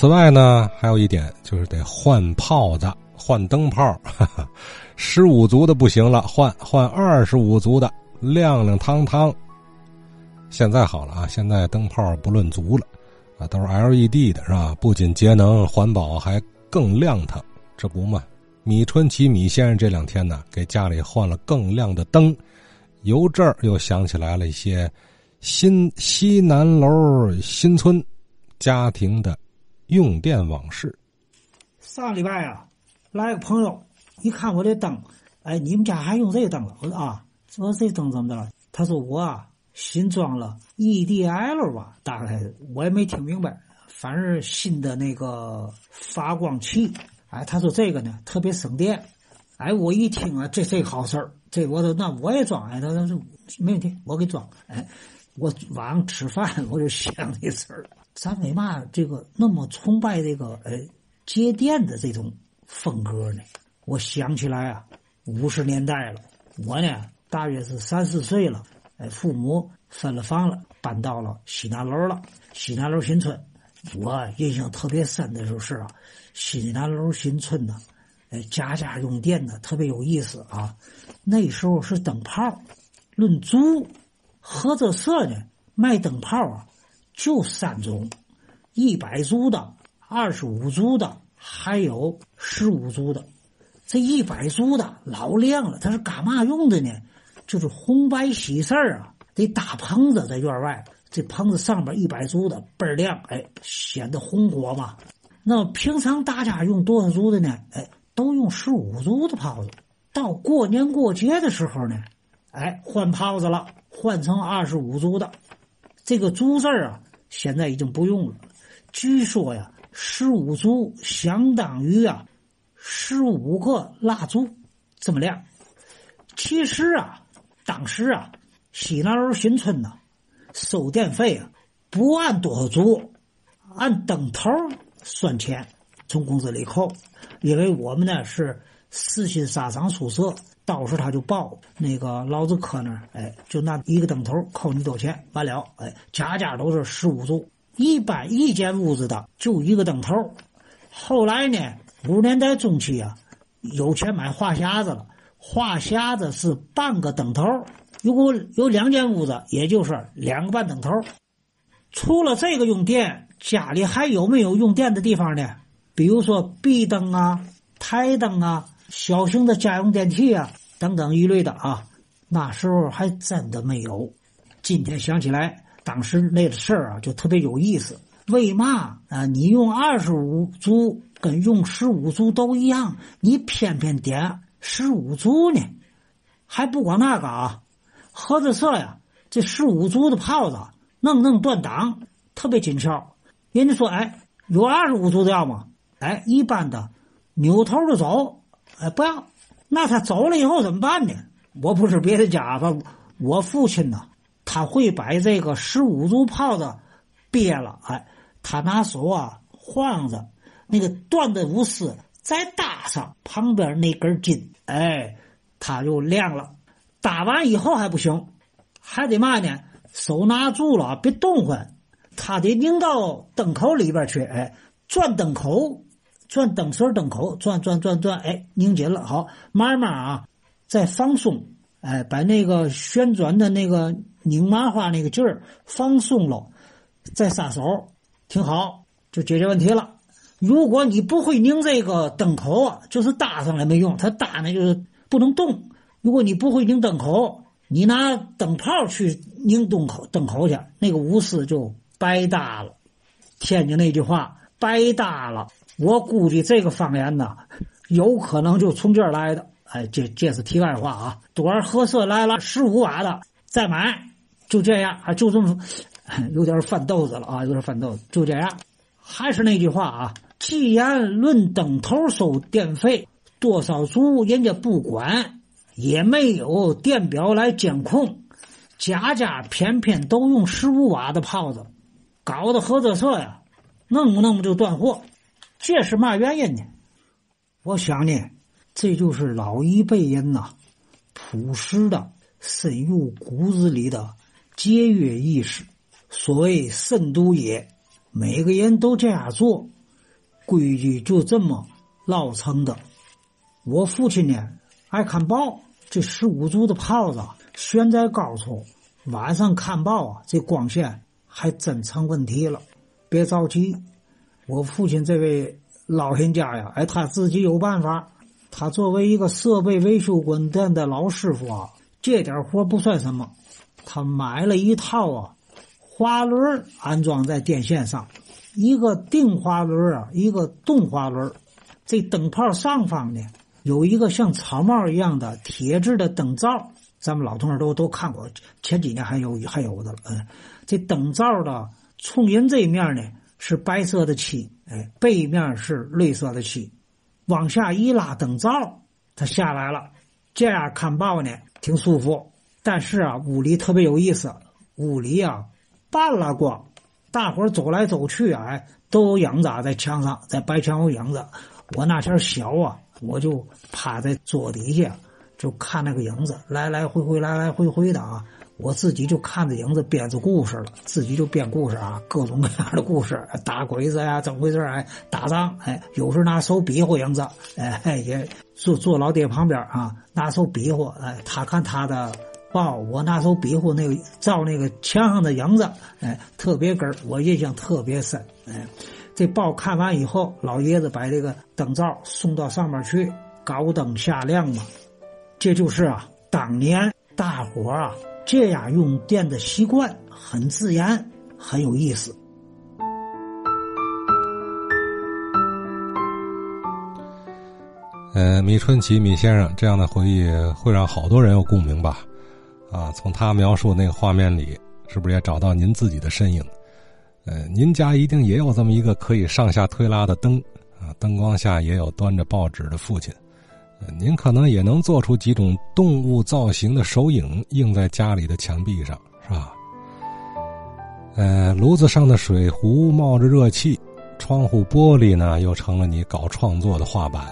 此外呢，还有一点就是得换炮子、换灯泡。十五足的不行了，换换二十五足的，亮亮堂堂。现在好了啊，现在灯泡不论足了，啊，都是 LED 的，是吧？不仅节能环保，还更亮堂。这不嘛，米春奇米先生这两天呢，给家里换了更亮的灯，由这儿又想起来了一些新西南楼新村家庭的用电往事。上礼拜啊，来个朋友，一看我这灯，哎，你们家还用这灯了？我说啊，我说这灯怎么着？他说我啊。新装了 EDL 吧，大概我也没听明白，反正新的那个发光器。哎，他说这个呢特别省电。哎，我一听啊，这这好事儿，这我说那我也装。哎，他说没问题，我给装。哎，我晚上吃饭我就想这事儿，咱为嘛这个那么崇拜这个哎节电的这种风格呢？我想起来啊，五十年代了，我呢大约是三四岁了。哎，父母分了房了，搬到了西南楼了。西南楼新村，我印象特别深的就是啊，西南楼新村呢，哎，家家用电呢，特别有意思啊。那时候是灯泡，论租，合作社呢卖灯泡啊，就三种：一百租的、二十五租的，还有十五租的。这一百租的老亮了，它是干嘛用的呢？就是红白喜事儿啊，得搭棚子在院外，这棚子上边一百足的倍儿亮，哎，显得红火嘛。那平常大家用多少足的呢？哎，都用十五足的炮子。到过年过节的时候呢，哎，换炮子了，换成二十五足的。这个足字啊，现在已经不用了。据说呀，十五足相当于啊十五个蜡烛这么亮。其实啊。当时啊，西南楼新村呢，收电费啊，不按多少组，按灯头算钱，从工资里扣。因为我们呢是四新沙场宿舍，到时候他就报那个老子科那儿，哎，就拿一个灯头扣你多少钱，完了，哎，家家都是十五组，一般一间屋子的就一个灯头。后来呢，五十年代中期啊，有钱买话匣子了。话匣子是半个灯头，如果有两间屋子，也就是两个半灯头。除了这个用电，家里还有没有用电的地方呢？比如说壁灯啊、台灯啊、小型的家用电器啊等等一类的啊。那时候还真的没有。今天想起来，当时那个事儿啊，就特别有意思。为嘛啊？你用二十五组跟用十五组都一样，你偏偏点。十五足呢，还不光那个啊，合作社呀，这十五足的炮子弄弄断档，特别紧俏。人家说，哎，有二十五足的要吗？哎，一般的扭头就走，哎，不要。那他走了以后怎么办呢？我不是别的家伙，我父亲呢，他会把这个十五足炮子憋了，哎，他拿手啊晃着那个断的无丝。再搭上旁边那根筋，哎，它就亮了。搭完以后还不行，还得嘛呢？手拿住了，别动换，他得拧到灯口里边去，哎，转灯口，转灯绳灯口，转转转转，哎，拧紧了，好，慢慢啊，再放松，哎，把那个旋转的那个拧麻花那个劲儿放松了，再撒手，挺好，就解决问题了。如果你不会拧这个灯口啊，就是搭上来没用，它搭那就是不能动。如果你不会拧灯口，你拿灯泡去拧灯口灯口去，那个钨丝就白搭了。天津那句话“白搭了”，我估计这个方言呢，有可能就从这儿来的。哎，这这是题外话啊。多尔合适来了，十五瓦的再买，就这样啊，就这么 有点犯豆子了啊，有点犯豆子，就这样。还是那句话啊。既然论灯头收电费多少足，人家不管，也没有电表来监控，家家偏偏都用十五瓦的炮子，搞得合作社呀，弄不弄不就断货？这是嘛原因呢？我想呢，这就是老一辈人呐，朴实的、深入骨子里的节约意识。所谓慎独也，每个人都这样做。规矩就这么老成的。我父亲呢爱看报，这十五足的炮子悬在高处，晚上看报啊，这光线还真成问题了。别着急，我父亲这位老人家呀，哎，他自己有办法。他作为一个设备维修馆店的老师傅啊，这点活不算什么。他买了一套啊，滑轮安装在电线上，一个定滑轮啊，一个动滑轮。这灯泡上方呢，有一个像草帽一样的铁质的灯罩，咱们老同志都都看过，前几年还有还有的了。嗯，这灯罩的冲人这一面呢是白色的漆，哎，背面是绿色的漆。往下一拉灯罩，它下来了。这样看报呢，挺舒服。但是啊，屋里特别有意思。屋里啊，半拉光，大伙走来走去啊，都有影子在墙上，在白墙有影子。我那前小啊，我就趴在桌底下，就看那个影子来来回回，来来回回的啊。我自己就看着影子编着故事了，自己就编故事啊，各种各样的故事，打鬼子呀，怎么回事哎，打仗，哎，有时拿手比划影子，哎，也坐坐老爹旁边啊，拿手比划，哎，他看他的报，我拿手比划那个照那个墙上的影子，哎，特别根我印象特别深，哎，这报看完以后，老爷子把这个灯罩送到上面去，高灯下亮嘛，这就是啊，当年大伙啊。这样用电的习惯很自然，很有意思。呃，米春奇米先生这样的回忆会让好多人有共鸣吧？啊，从他描述那个画面里，是不是也找到您自己的身影？呃，您家一定也有这么一个可以上下推拉的灯啊，灯光下也有端着报纸的父亲。您可能也能做出几种动物造型的手影，映在家里的墙壁上，是吧？呃，炉子上的水壶冒着热气，窗户玻璃呢又成了你搞创作的画板。